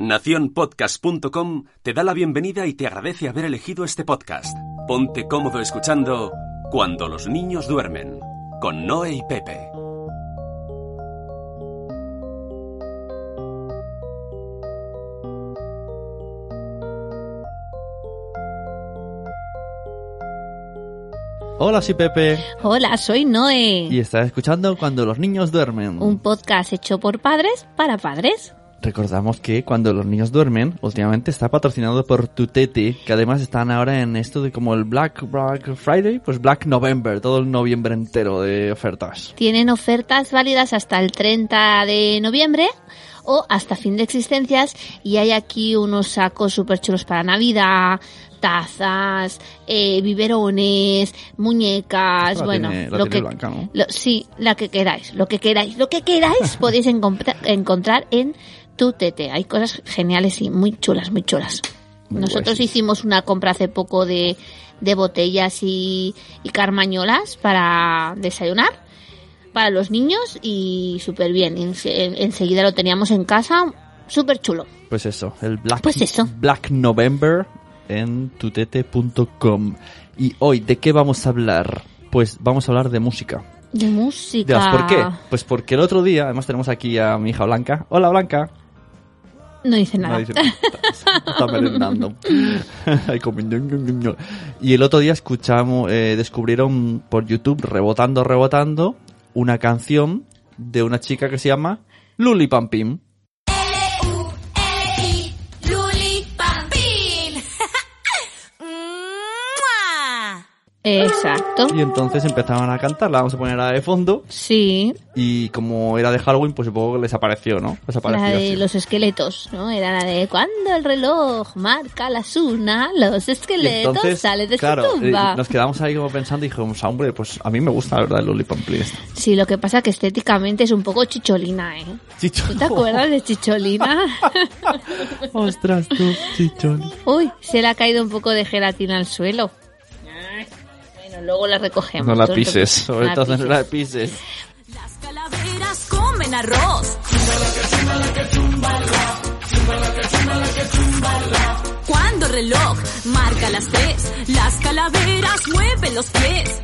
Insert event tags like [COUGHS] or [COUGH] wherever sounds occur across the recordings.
Naciónpodcast.com te da la bienvenida y te agradece haber elegido este podcast. Ponte cómodo escuchando Cuando los niños duermen, con Noé y Pepe. Hola, soy Pepe Hola, soy Noé. y estás escuchando Cuando los niños duermen. Un podcast hecho por padres para padres. Recordamos que Cuando los niños duermen últimamente está patrocinado por Tutete, que además están ahora en esto de como el Black, Black Friday, pues Black November, todo el noviembre entero de ofertas. Tienen ofertas válidas hasta el 30 de noviembre o hasta fin de existencias y hay aquí unos sacos súper chulos para Navidad, tazas, eh, biberones, muñecas, La bueno, tiene- la lo que Blanca, ¿no? lo- sí, la que queráis, lo que queráis, lo que queráis podéis encontrar- encontrar en Tutete. Hay cosas geniales y muy chulas, muy chulas. Muy Nosotros hicimos una compra hace poco de, de botellas y, y carmañolas para desayunar para los niños y súper bien. Ense- en- enseguida lo teníamos en casa, súper chulo. Pues eso, el Black, Pues eso. Black November en tutete.com. Y hoy, ¿de qué vamos a hablar? Pues vamos a hablar de música. De música. Dirás, ¿por qué? Pues porque el otro día, además tenemos aquí a mi hija Blanca. Hola Blanca. No dice nada. No dice nada. [LAUGHS] Está, está merendando. [LAUGHS] Y el otro día escuchamos, eh, descubrieron por YouTube, rebotando, rebotando, una canción de una chica que se llama Luli Pampim. Exacto. Y entonces empezaban a cantar, la vamos a poner a de fondo. Sí, Y como era de Halloween, pues supongo que les apareció, ¿no? Les apareció la de los esqueletos, ¿no? Era la de cuando el reloj marca las una, los esqueletos entonces, salen de claro, su tumba. eh, nos quedamos ahí como pensando y dijimos, "Ah, hombre, pues a mí me gusta la verdad el Pampim. esta". Sí, lo que pasa que estéticamente es un poco chicholina, ¿eh? Chicho. ¿Tú te acuerdas de chicholina? [LAUGHS] Ostras, tú, chichón. Uy, se le ha caído un poco de gelatina al suelo. Bueno, luego la recogemos. No la pises, sobre la todo no pises. la pises. Las calaveras comen arroz. Cuando el reloj marca las tres, las calaveras mueven los pies.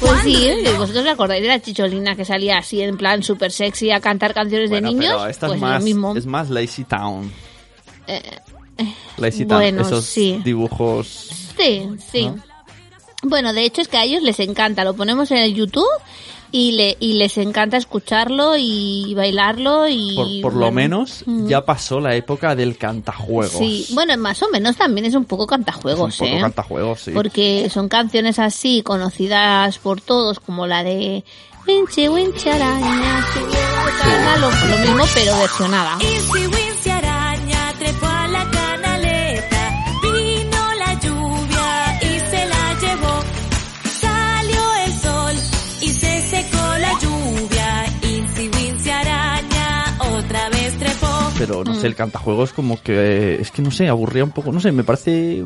Pues sí, ¿eh? vosotros os acordáis de la chicholina que salía así en plan súper sexy a cantar canciones Bueno, de niños. pero esta pues es más, lo mismo. es más Lazy Town. Eh, Lazy Town, bueno, esos sí. dibujos. Sí, sí. Bueno, de hecho es que a ellos les encanta. Lo ponemos en el YouTube y, le, y les encanta escucharlo y bailarlo y... Por, por lo bueno, menos mm. ya pasó la época del cantajuegos. Sí, bueno, más o menos también es un poco cantajuegos, Es un poco ¿eh? cantajuegos, sí. Porque son canciones así, conocidas por todos, como la de... Winche, winche, araña, la cana", lo, lo mismo, pero versionada. Pero no sé, Mm. el cantajuegos como que es que no sé, aburría un poco, no sé, me parece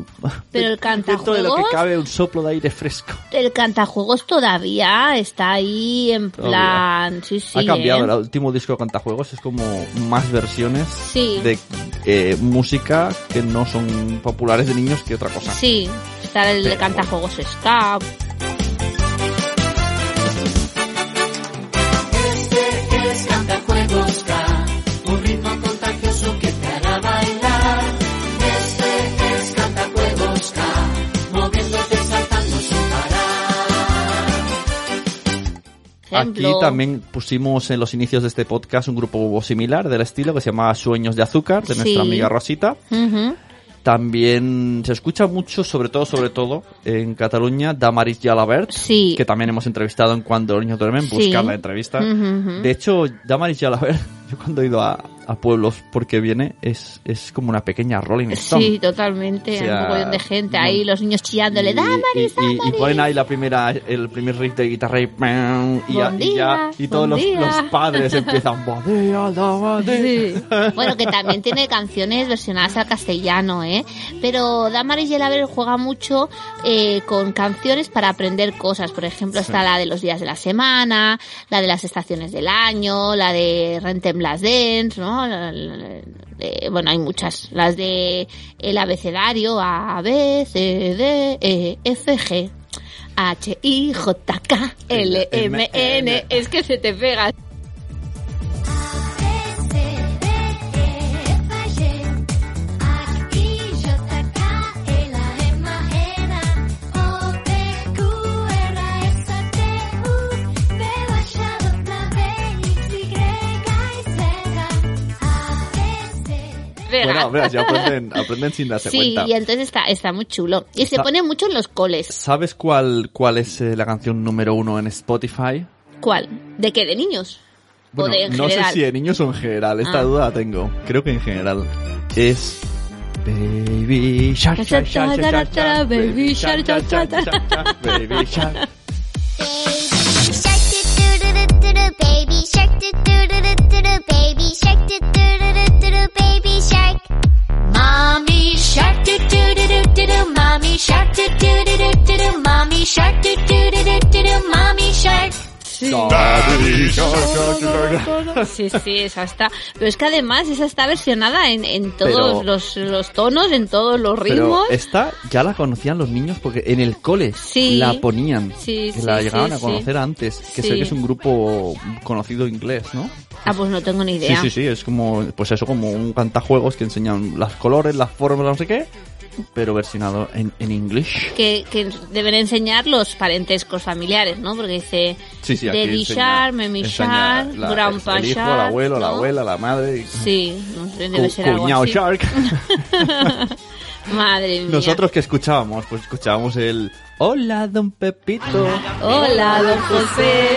Pero el dentro de lo que cantajuegos- cabe un soplo de aire fresco. El cantajuegos todavía está ahí en Todavía. plan... Sí, sí, ha cambiado, ¿eh? el último disco de cantajuegos es como más versiones Sí. de eh, música que no son populares de niños que otra cosa. Sí, está el de Pero- cantajuegos ska. Aquí también pusimos en los inicios de este podcast un grupo similar del estilo que se llama Sueños de Azúcar, de nuestra amiga Rosita. También se escucha mucho, sobre todo, sobre todo, en Cataluña, Damaris Jalabert, Sí. que también hemos entrevistado en Cuando los niños duermen, Sí. buscar la entrevista. De hecho, Damaris Jalabert, [LAUGHS] yo cuando he ido a, a pueblos porque viene, es, es como una pequeña Rolling Stone. Sí, totalmente. O sea, un mogollón de gente no- ahí, los niños chillándole, Y- ¡Damaris, y, y- y ponen ahí la primera, el primer riff de guitarra y, y, ya, y, ya- día, y todos los, los padres empiezan "Buen día, Damaris". Sí. Bueno, que también tiene canciones versionadas al castellano, ¿eh? Pero Damaris Yelaber juega mucho eh, con canciones para aprender cosas. Por ejemplo, está la de los días de la semana, la de las estaciones del año, la de Rentemblas Dance, ¿no? Bueno, hay muchas. Las de el abecedario, A, B, C, D, E, F, G. H, I, J, K, L, M, N. Es que se te pega. [LAUGHS] hombre, así aprenden, aprenden sin darse Sí, cuenta. y entonces está, está muy chulo. Y se pone mucho en los coles. ¿Sabes cuál, cuál es eh, la canción número uno en Spotify? ¿Cuál? ¿De qué? ¿De niños? Bueno, ¿O de en no sé si de niños o en general, esta Ah. duda la tengo. Creo que en general. Es Baby Shark, Shark, Shark, Shark, Shark, Baby Shark, Shark, Shark, Shark, Shark, Baby Shark. Baby shark do do do do do do baby Sí, sí, esa está. Pero es que además esa está versionada en, en todos Pero- los, los tonos, en todos los Pero ritmos. esta ya la conocían los niños porque en el cole Sí. la ponían. Sí, que sí, la sí, llegaban a sí. conocer antes. Que sé Sí. que es un grupo conocido inglés, ¿no? Ah, pues no tengo ni Sí, idea. sí, sí, es como, pues eso, como un cantajuegos que enseñan las colores, las formas, no sé qué, pero versionado en, en inglés. Que, que deben enseñar los parentescos familiares, ¿no? Porque dice Sí, sí, Daddy Shark, Shark, la- Grandpa el hijo, Shark. el abuelo, la ¿no? abuela, la madre. y- Sí, no sé, debe cu- ser algo así. Shark. [LAUGHS] Madre mía. Nosotros que escuchábamos, pues escuchábamos el Hola, don Pepito. Hola, don José.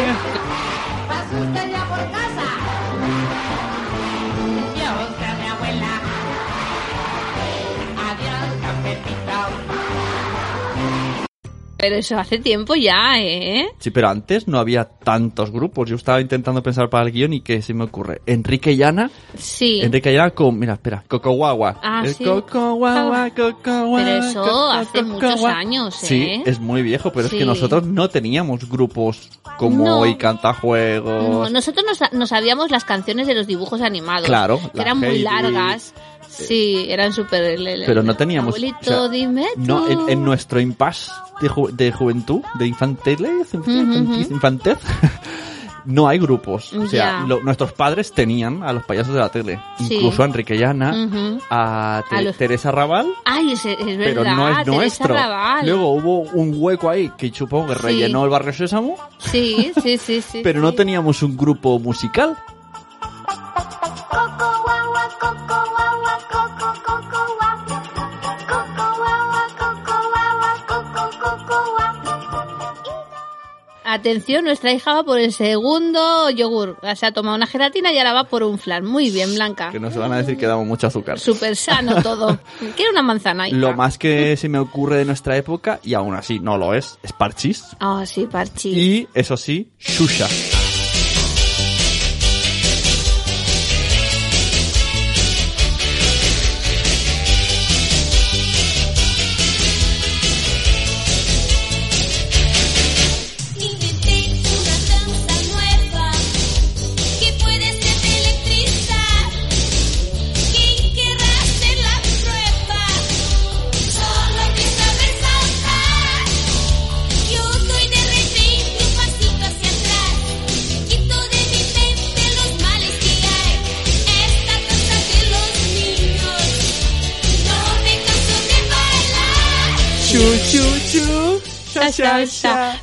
Pero eso hace tiempo ya, ¿eh? Sí, pero antes no había tantos grupos. Yo estaba intentando pensar para el guion y ¿qué se me ocurre? Enrique y Ana. Sí. Enrique y Ana con, mira, espera, Coco Guagua. Ah, el sí. Coco Guagua, Coco Guagua. Pero eso Coco, hace Coco muchos Guagua. años, Sí, ¿eh? es muy viejo, pero es Sí. que nosotros no teníamos grupos como No. hoy Cantajuegos. No, nosotros nos, nos sabíamos las canciones de los dibujos animados. Claro, Que eran muy largas. Sí, eran súper... pero no teníamos. Abuelito, o sea, dime tú. No, en, en nuestro impasse de, ju- de juventud, de infantez, infantez, [LAUGHS] no hay grupos. O sea, Ya. lo- nuestros padres tenían a los payasos de la tele, Sí. incluso a Enrique y Ana, Ujú. a, Te- A los- Teresa Raval, Ay, es, es verdad. pero no es nuestro. Raval. Luego hubo un hueco ahí que supongo que Sí. rellenó el barrio Sésamo, Sí, sí, sí, sí. [LAUGHS] pero no sí. teníamos un grupo musical. Atención, nuestra hija va por el segundo yogur. Se ha tomado una gelatina y ahora va por un flan. Muy bien, Blanca. Que nos van a decir que damos mucho azúcar. Súper sano [LAUGHS] todo. Quiero una manzana. hija. Lo más que se me ocurre de nuestra época, y aún así no lo es, es Parchís. Ah, sí, parchís. Y eso sí, Shusha.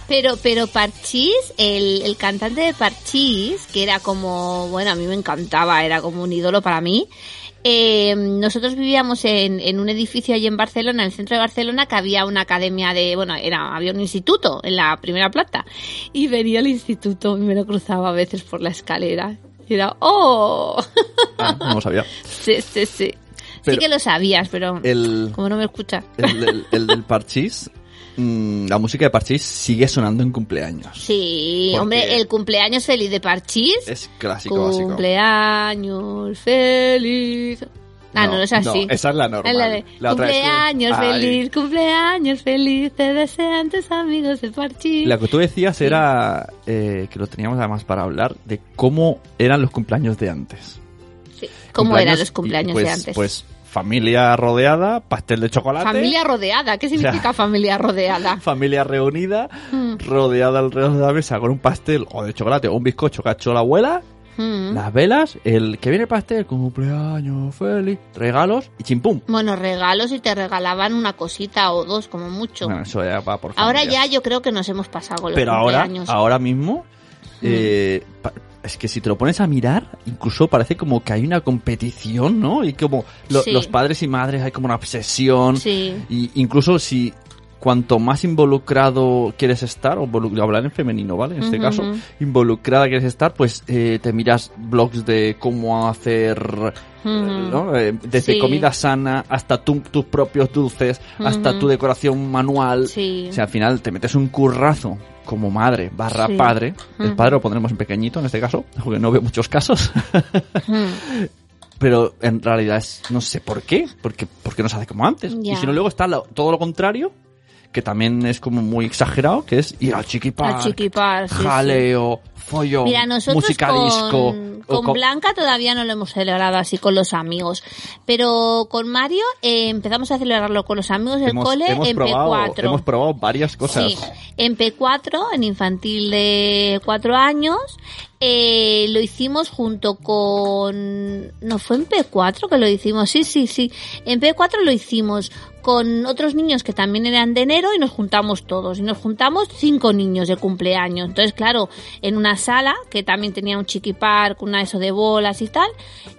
Pero, pero Parchís, el, el cantante de Parchís, que era como, bueno, a mí me encantaba, era como un ídolo para mí, eh, nosotros vivíamos en, en un edificio allí en Barcelona, en el centro de Barcelona, que había una academia de, bueno, era, había un instituto en la primera planta. Y venía el instituto y me lo cruzaba a veces por la escalera. Y era, ¡oh! Ah, no lo sabía. [LAUGHS] sí, sí, sí. Pero sí que lo sabías, pero El, como no me escuchas. el, del- el del parchís, la música de parchís sigue sonando en cumpleaños. Sí, hombre, el cumpleaños feliz de Parchís. Es clásico, básico. Cumpleaños feliz. Ah, no, no es así. No, esa es la normal. Es la de La otra es como- cumpleaños Ay. feliz, cumpleaños feliz, te desean tus amigos de Parchís. Lo que tú decías era eh, que lo teníamos además para hablar de cómo eran los cumpleaños de antes. Sí. ¿Cómo eran los cumpleaños pues, de antes? Pues familia rodeada, pastel de chocolate. familia rodeada, ¿qué significa familia rodeada? [LAUGHS] familia reunida, Mm. rodeada alrededor de la mesa con un pastel o de chocolate o un bizcocho que ha hecho la abuela, Mm. las velas, el que viene el pastel, cumpleaños feliz, regalos y chimpum. Bueno, regalos y te regalaban una cosita o dos, como mucho. Bueno, eso ya va por Ahora ya yo creo que nos hemos pasado con los Pero ahora, cumpleaños. ahora mismo, Mm. eh, es que si te lo pones a mirar, incluso parece como que hay una competición, ¿no? Y como lo- Sí. los padres y madres hay como una obsesión. Sí. Y incluso si cuanto más involucrado quieres estar, o hablar en femenino, ¿vale? En este caso, involucrada quieres estar, pues eh, te miras blogs de cómo hacer, eh. Eh, desde Sí. comida sana hasta tu- tus propios dulces, hasta tu decoración manual. Sí. O sea, al final te metes un currazo como madre barra Sí. padre. El Ujú. padre lo pondremos en pequeñito en este caso, porque no veo muchos casos. Mm. [LAUGHS] Pero en realidad es, no sé por qué, porque, porque no se hace como antes. Y si no, luego está lo- todo lo contrario, que también es como muy exagerado, que es ir al chiquipar, Al chiquipar, sí, sí. jaleo, follón, Mira, nosotros música con, disco. con Blanca todavía no lo hemos celebrado así con los amigos, pero con Mario eh, empezamos a celebrarlo con los amigos del hemos, cole hemos en probado, P4. hemos probado varias cosas. Sí, en P4, en infantil de 4 años, eh, lo hicimos junto con... ¿No fue en P4 que lo hicimos? Sí, sí, sí. En P4 lo hicimos con otros niños que también eran de enero y nos juntamos todos. Y nos juntamos cinco niños de cumpleaños. Entonces, claro, en una sala que también tenía un chiqui park, una eso de bolas y tal.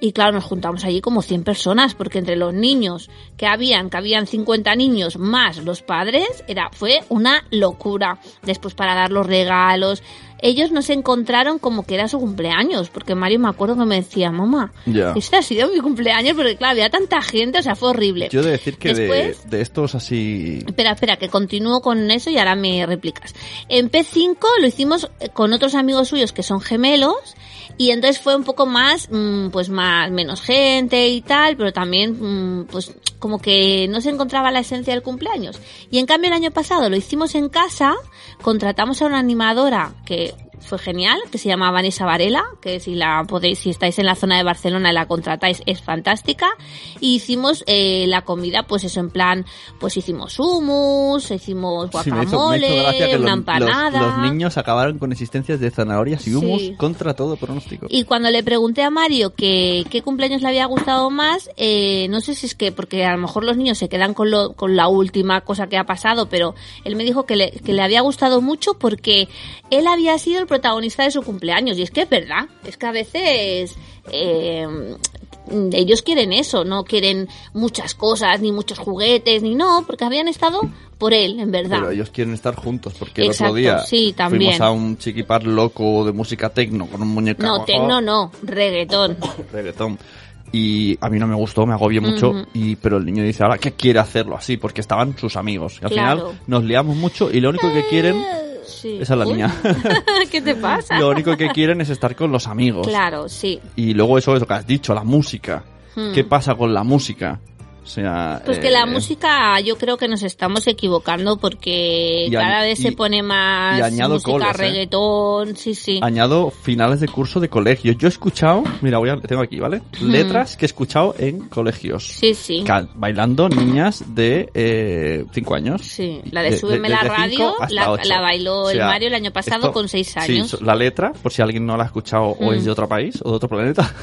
Y claro, nos juntamos allí como 100 personas, porque entre los niños que habían, que habían 50 niños más los padres, era, fue una locura. Después para dar los regalos. Ellos nos encontraron como que era su cumpleaños, porque Mario me acuerdo que me decía, mamá, Ya. este ha sido mi cumpleaños, porque claro, había tanta gente, o sea, fue horrible. Yo he de decir que Después- de estos así... Espera, espera, que continúo con eso y ahora me replicas. En P5 lo hicimos eh, con otros amigos suyos que son gemelos y entonces fue un poco más, mm, pues más, menos gente y tal, pero también, mm, pues como que no se encontraba la esencia del cumpleaños. Y en cambio el año pasado lo hicimos en casa, contratamos a una animadora que fue genial, que se llama Vanessa Varela, que si la podéis, si estáis en la zona de Barcelona y la contratáis, es fantástica. Y hicimos eh, la comida, pues eso, en plan, pues hicimos hummus, hicimos Sí, me guacamole, hizo- me hizo que una los, empanada. los- los niños acabaron con existencias de zanahorias y humos Sí. contra todo pronóstico. Y cuando le pregunté a Mario que qué cumpleaños le había gustado más, eh, no sé si es que, porque a lo mejor los niños se quedan con, lo, con la última cosa que ha pasado, pero él me dijo que le, que le había gustado mucho porque él había sido el protagonista de su cumpleaños. Y es que es verdad, es que a veces eh, ellos quieren eso, no quieren muchas cosas, ni muchos juguetes, ni no, porque habían estado por él, en verdad. Pero ellos quieren estar juntos porque el Exacto, otro día sí, también. fuimos a un chiquipar loco de música tecno con un muñeco no, tecno no, reggaetón. [COUGHS] reggaetón. Y a mí no me gustó, me agobié mucho. Y Pero el niño dice ahora que quiere hacerlo así porque estaban sus amigos. Y al Claro. final nos liamos mucho y lo único que quieren, Sí. esa es la Uy, mía. [LAUGHS] ¿Qué te pasa? lo único que quieren es estar con los amigos. Claro, sí. Y luego eso, eso que has dicho, la música. Hmm. ¿Qué pasa con la música? O sea, Pues que eh, la música yo creo que nos estamos equivocando porque cada vez y- se pone más y añado música ¿eh? reggaetón, sí, sí. Añado finales de curso de colegio. Yo he escuchado, mira, voy a, tengo aquí, ¿vale? Letras que he escuchado en colegios. Sí, sí. Bailando niñas de 5 años. Sí, la de De- Súbeme de- la radio la, bailó O el Mario el año pasado esto- con seis sí, años. so- la letra, por si alguien no la ha escuchado o Mm. es de otro país o de otro planeta,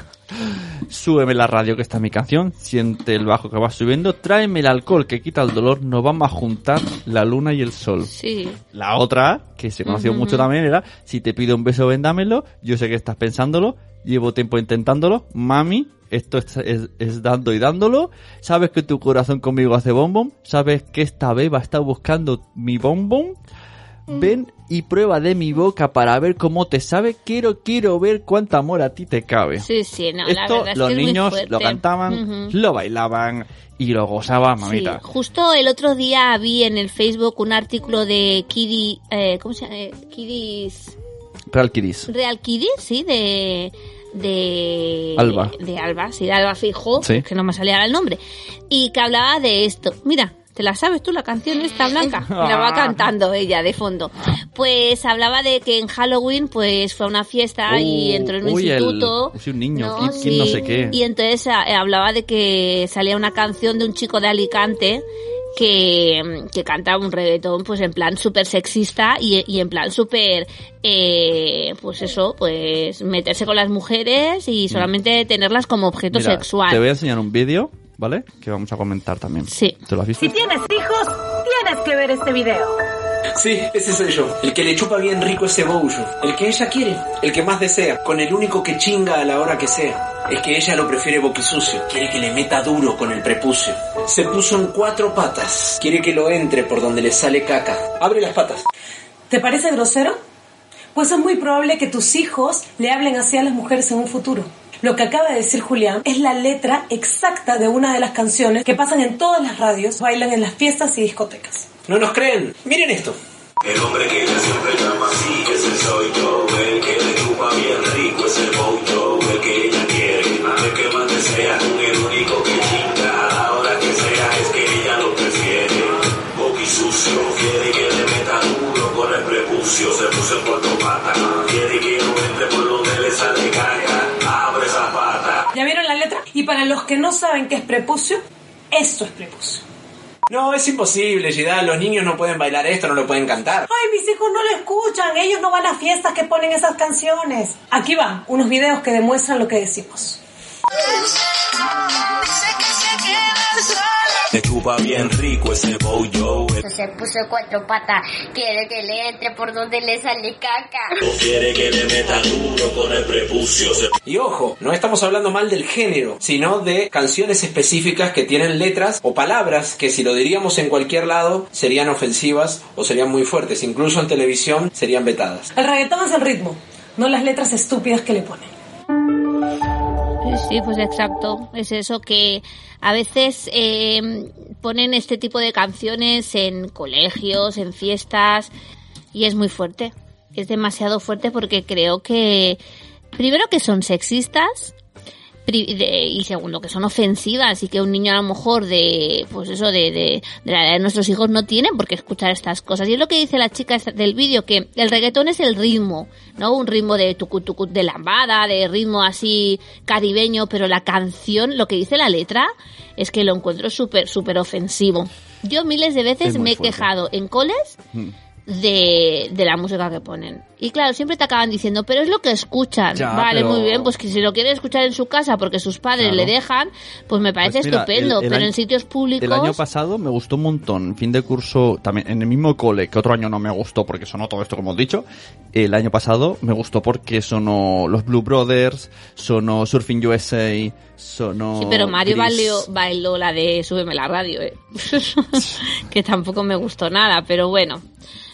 Súbeme la radio que está mi canción, siente el bajo que va subiendo, tráeme el alcohol que quita el dolor, nos vamos a juntar la luna y el sol. Sí. La otra, que se conoció mucho también, era si te pido un beso, vendámelo, yo sé que estás pensándolo, llevo tiempo intentándolo, mami, esto es, es- es dando y dándolo, sabes que tu corazón conmigo hace bombón, sabes que esta beba está buscando mi bombón, ven y prueba de mi boca para ver cómo te sabe, quiero, quiero ver cuánto amor a ti te cabe. Sí, sí, no, la Esto verdad es los que es niños lo cantaban, lo bailaban y lo gozaban, Sí, mamita. justo el otro día vi en el Facebook un artículo de Kiddy, eh, ¿cómo se llama? Eh, Kiddies, Real Kiddies. Real Kiddies, sí, de de Alba. de Alba, sí, de Alba Fijo, Sí. que no me salía el nombre, y que hablaba de esto. Mira, ¿te la sabes tú la canción esta blanca? [LAUGHS] La va cantando ella de fondo. Pues hablaba de que en Halloween pues fue a una fiesta y Uh, entró en un uy, el- instituto. sí, un niño, Kid- Kid no sé qué. Y entonces eh, hablaba de que salía una canción de un chico de Alicante que, que cantaba un reggaetón pues en plan súper sexista y, y en plan súper eh, pues eso pues meterse con las mujeres y solamente tenerlas como objeto. Mira, sexual Te voy a enseñar un vídeo, ¿vale? Que vamos a comentar también. Sí. ¿Te lo has visto? Si tienes hijos, tienes que ver este video. Sí, ese soy yo. El que le chupa bien rico ese bollo. El que ella quiere. El que más desea. Con el único que chinga a la hora que sea. Es que ella lo prefiere boquisucio. Quiere que le meta duro con el prepucio. Se puso en cuatro patas. Quiere que lo entre por donde le sale caca. Abre las patas. ¿Te parece grosero? Pues es muy probable que tus hijos le hablen así a las mujeres en un futuro. Lo que acaba de decir Julián es la letra exacta de una de las canciones que pasan en todas las radios, bailan en las fiestas y discotecas. ¿No nos creen? Miren esto. El hombre que ella siempre llama así, que ese soy yo, el que le chupa bien rico ese yo, el que ella quiere, el que más desea, con el único que chinga, a la hora que sea, es que ella lo prefiere. Boqui sucio, quiere que le meta duro con el prepucio, se puso en cuatro vieron la letra? Y para los que no saben qué es prepucio, esto es prepucio. No, es imposible, Gidal. Los niños no pueden bailar esto, no lo pueden cantar. Ay, mis hijos no lo escuchan, ellos no van a fiestas que ponen esas canciones. Aquí van unos videos que demuestran lo que decimos. Bien rico ese yo, Se puso cuatro patas, quiere que le entre por donde le sale caca. quiere que le meta duro con el prepucio, se Y ojo, no estamos hablando mal del género, sino de canciones específicas que tienen letras o palabras que si lo diríamos en cualquier lado serían ofensivas o serían muy fuertes, incluso en televisión serían vetadas. El reggaetón es el ritmo, no las letras estúpidas que le ponen. Sí, pues exacto. Es eso que a veces eh, ponen este tipo de canciones en colegios, en fiestas, y es muy fuerte. Es demasiado fuerte porque creo que, primero que son sexistas, y segundo que son ofensivas y que un niño a lo mejor de pues eso de, de, de la edad de nuestros hijos no tiene por qué escuchar estas cosas. Y es lo que dice la chica del vídeo que el reggaetón es el ritmo no un ritmo de tucu tucu de lambada de ritmo así caribeño pero la canción lo que dice la letra es que lo encuentro súper súper ofensivo. Yo miles de veces me he fuerte. quejado en coles de, de la música que ponen. Y claro, siempre te acaban diciendo, pero es lo que escuchan. Ya, vale, pero- muy bien, pues que si lo quieren escuchar en su casa porque sus padres Claro. le dejan, pues me parece Pues mira, estupendo. el- el pero año- en sitios públicos... El año pasado me gustó un montón. Fin de curso, también en el mismo cole, que otro año no me gustó porque sonó todo esto como hemos dicho. El año pasado me gustó porque sonó los Blue Brothers, sonó Surfing USA, sonó. Sí, pero Mario bailó, bailó la de Súbeme la radio, eh. [LAUGHS] que tampoco me gustó nada, pero bueno.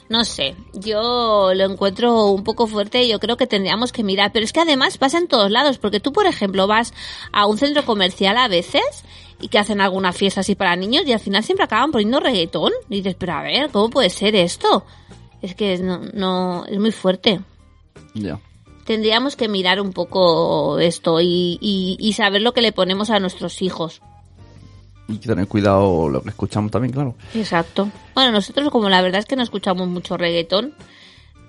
No sé, yo lo encuentro un poco fuerte y yo creo que tendríamos que mirar. Pero es que además pasa en todos lados, porque tú, por ejemplo, vas a un centro comercial a veces y que hacen alguna fiesta así para niños y al final siempre acaban poniendo reggaetón. Y dices, pero a ver, ¿cómo puede ser esto? Es que no, no es muy fuerte Ya. tendríamos que mirar un poco esto y, y, y saber lo que le ponemos a nuestros hijos. Y tener cuidado lo que escuchamos también, claro. Exacto. Bueno, nosotros como la verdad es que no escuchamos mucho reggaetón,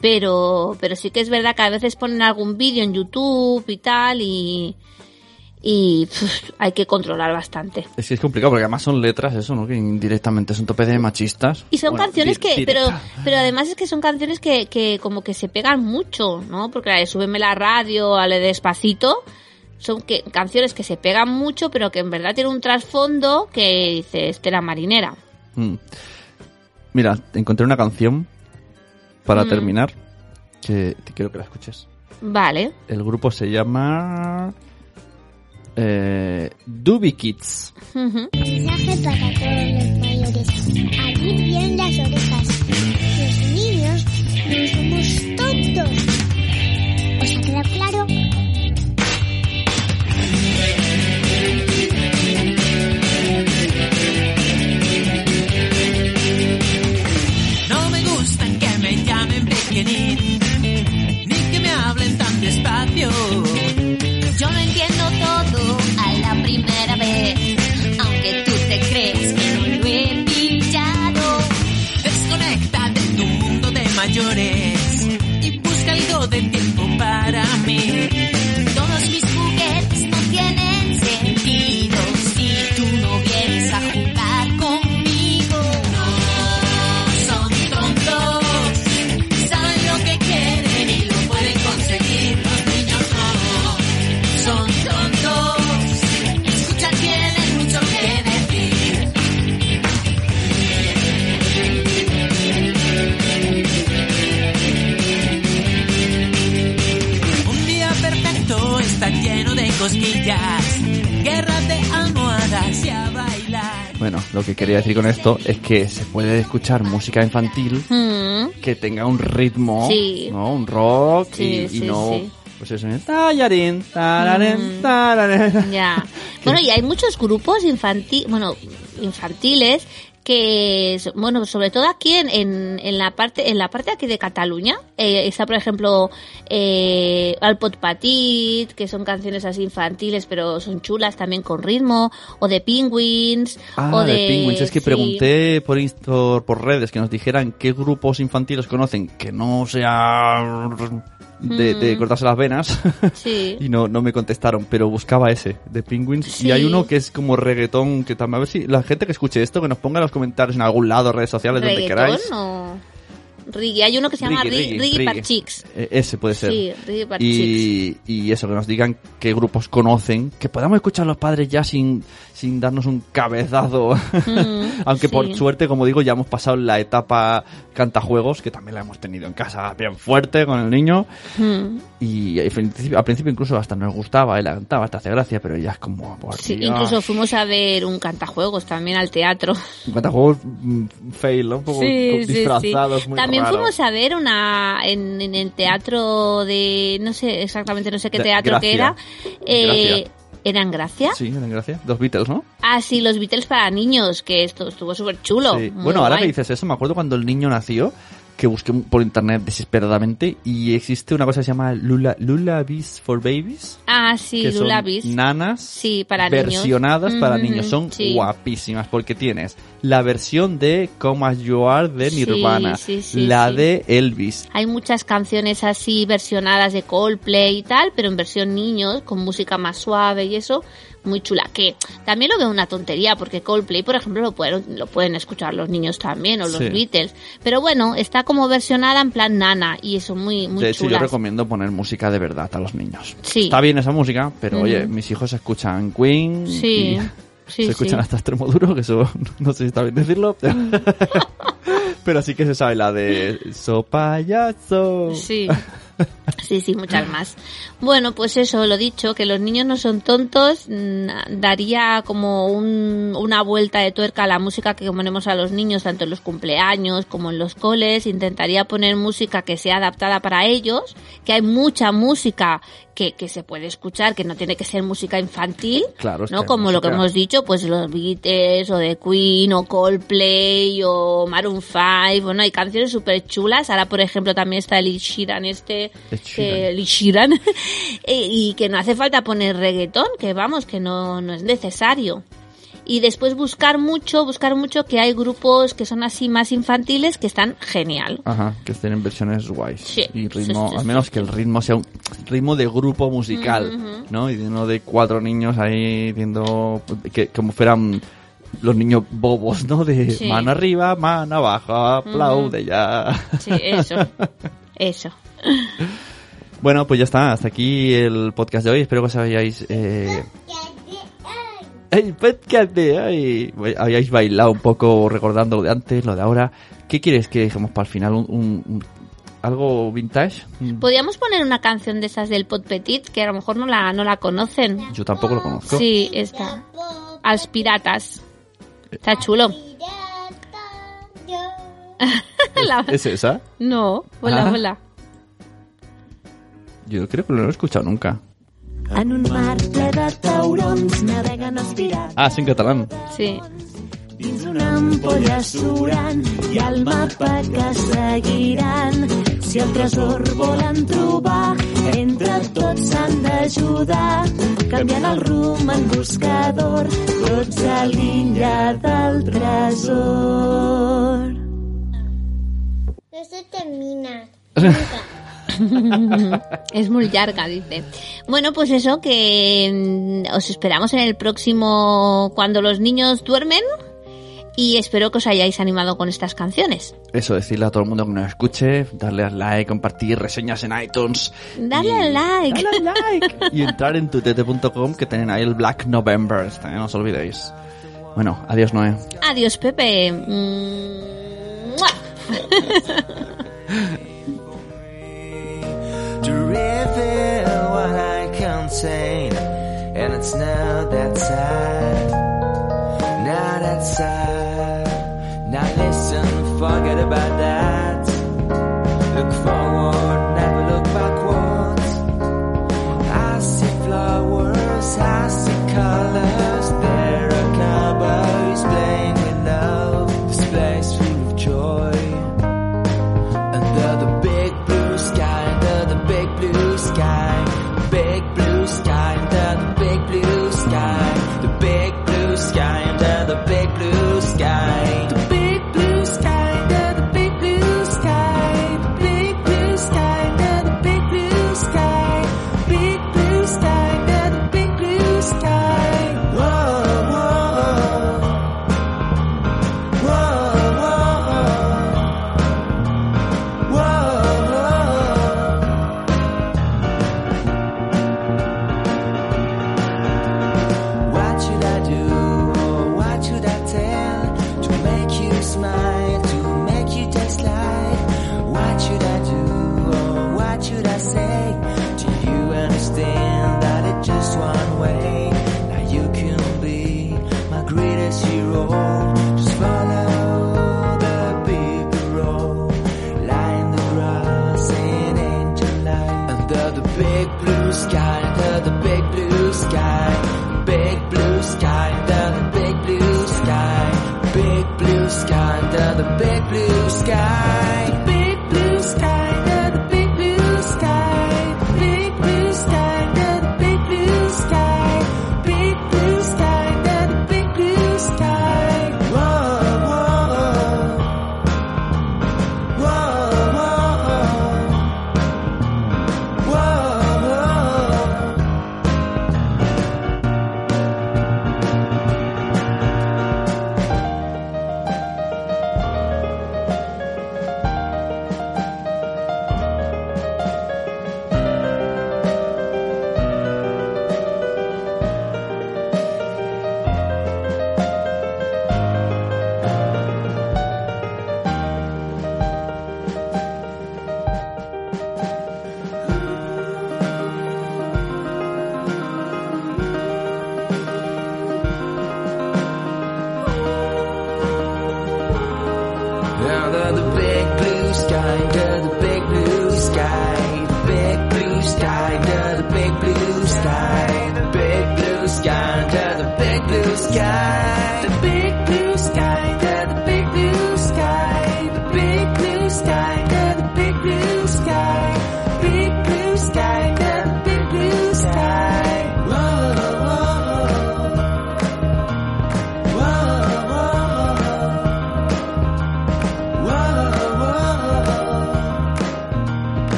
pero, pero sí que es verdad que a veces ponen algún vídeo en YouTube y tal y, y hay que controlar bastante. Es que es complicado porque además son letras, eso, ¿no? Que indirectamente son tope de machistas. Y son Bueno, canciones que, pero, pero además es que son canciones que, que como que se pegan mucho, ¿no? Porque la de Súbeme la radio, a la de Despacito, son que, canciones que se pegan mucho, pero que en verdad tienen un trasfondo que dice Estela Marinera. Mm. Mira, encontré una canción para Mm. terminar que te quiero que la escuches. Vale. El grupo se llama eh, Doobie Kids. Mensaje para todos los mayores. Abrir bien las orejas. Los niños no somos tontos. Quería decir con esto es que se puede escuchar música infantil Mm. que tenga un ritmo, Sí. ¿no? Un rock Sí, y, no... Pues eso, ¿eh? tallarín, tararén, tararén. Ya. [LAUGHS] Bueno, y hay muchos grupos bueno, infantiles que, bueno, sobre todo aquí en, en, en la parte, en la parte aquí de Cataluña, eh, está por ejemplo, eh, Al Pot Patit, que son canciones así infantiles, pero son chulas también con ritmo, o de Penguins, Ah, o de, de, Penguins. Es que sí. pregunté por, por redes que nos dijeran qué grupos infantiles conocen que no sea de, de Mm. cortarse las venas. [LAUGHS] Sí. y no, no me contestaron, pero buscaba ese, de Penguins. Sí. Y hay uno que es como reggaetón, que también, a ver si la gente que escuche esto, que nos ponga en los comentarios en algún lado, redes sociales, donde ¿Reggaetón queráis. o...? Reggae. Hay uno que se llama Reggae, Reggae, reggae, Reggae reggae. Par Chicks. Eh, Ese puede ser. Sí, Reggae Par Chicks. y, y eso, que nos digan qué grupos conocen, que podamos escuchar los padres ya sin, sin darnos un cabezazo. Mm, [LAUGHS] Aunque por sí. suerte, como digo, ya hemos pasado la etapa cantajuegos, que también la hemos tenido en casa bien fuerte con el niño. Mm. Y al principio, al principio incluso hasta nos gustaba, él la cantaba, hasta hace gracia, pero ya es como... por Sí, Dios. incluso fuimos a ver un cantajuegos también al teatro. Cantajuegos mm, fail, ¿no? Un poco Sí, sí, disfrazados, muy También raros. fuimos a ver una en, en el teatro de no sé exactamente no sé qué teatro que Gracia. era. Eh, Gracia. ¿Era en Gracia? Sí, en gracia. Los Beatles, ¿no? Ah, sí, los Beatles para niños, que esto estuvo súper chulo. Sí. Bueno, ahora que dices eso, me acuerdo cuando el niño nació, que busqué por internet desesperadamente y existe una cosa que se llama Lula, Lullabies for Babies. Ah, sí, que son Lullabies. nanas Sí, para niños. versionadas para Ujú, niños. Son sí. guapísimas porque tienes la versión de Come As You Are de Nirvana, sí, sí, la de Elvis. Hay muchas canciones así versionadas de Coldplay y tal, pero en versión niños, con música más suave y eso, muy chula. Que también lo veo una tontería, porque Coldplay, por ejemplo, lo pueden, lo pueden escuchar los niños también, o los Sí. Beatles. Pero bueno, está como versionada en plan nana, y eso muy, muy de hecho, yo recomiendo poner música de verdad a los niños. Sí. Está bien esa música, pero oye, mis hijos escuchan Queen Sí, y [LAUGHS] sí, se escuchan sí. hasta extremo duro, que eso [LAUGHS] no sé si está bien decirlo. pero [LAUGHS] sí que se sabe la de So payaso. Sí. [LAUGHS] Sí, sí, muchas más. Bueno, pues eso, lo dicho, que los niños no son tontos, mm, daría como un- una vuelta de tuerca a la música que ponemos a los niños, tanto en los cumpleaños como en los coles, intentaría poner música que sea adaptada para ellos, que hay mucha música que, que se puede escuchar, que no tiene que ser música infantil, Claro, ¿no? Como lo que hemos dicho, pues los Beatles, o de Queen, o Coldplay, o Maroon 5, bueno, hay canciones súper chulas, ahora por ejemplo también está el Sheeran este, Sheeran. Ed Sheeran, [LAUGHS] eh, y que no hace falta poner reggaetón, que vamos, que no, no es necesario. Y después buscar mucho, buscar mucho que hay grupos que son así más infantiles que están genial. Ajá, que estén en versiones guays. Sí, y ritmo, sí, al menos que el ritmo sea un ritmo de grupo musical. ¿no? Y no de cuatro niños ahí viendo que como fueran los niños bobos, ¿no? De mano arriba, mano abajo, aplaude ya. Sí, eso. Eso. [LAUGHS] Bueno, pues ya está. Hasta aquí el podcast de hoy. Espero que os hayáis... Eh... El podcast de hoy. Hayáis bailado un poco recordando lo de antes, lo de ahora. ¿Qué quieres que dejemos para el final? ¿Un, un- un- algo vintage? Un- Podríamos poner una canción de esas del Pot Petit, que a lo mejor no la, no la conocen. Yo tampoco lo conozco. Sí, esta. Als piratas. Está chulo. [LAUGHS] La- ¿Es esa? No, hola, Ah. hola. Yo creo que no lo he escuchado nunca. En un mar ple de taurons naveguen els pirats Ah, sí, en catalán. Sí. dins una ampolla surant i el mapa que seguiran. Si el tresor volen trobar, entre tots s'han d'ajudar. Canviant el rumb en buscador, tots a l'illa del tresor. No se termina. [LAUGHS] [LAUGHS] es muy larga, dice. Bueno, pues eso, que mm, os esperamos en el próximo Cuando los niños duermen. Y espero que os hayáis animado con estas canciones. Eso, decirle a todo el mundo que nos escuche, darle al like, compartir reseñas en iTunes. Dale al like. Dale al like. [LAUGHS] y entrar en tutete.com que tienen ahí el Black November. ¿eh? No os olvidéis. Bueno, adiós Noé. Adiós, Pepe. Mm, ¡mua! [LAUGHS] to reveal what I contain. And it's now that time, now that time. Now listen, forget about that.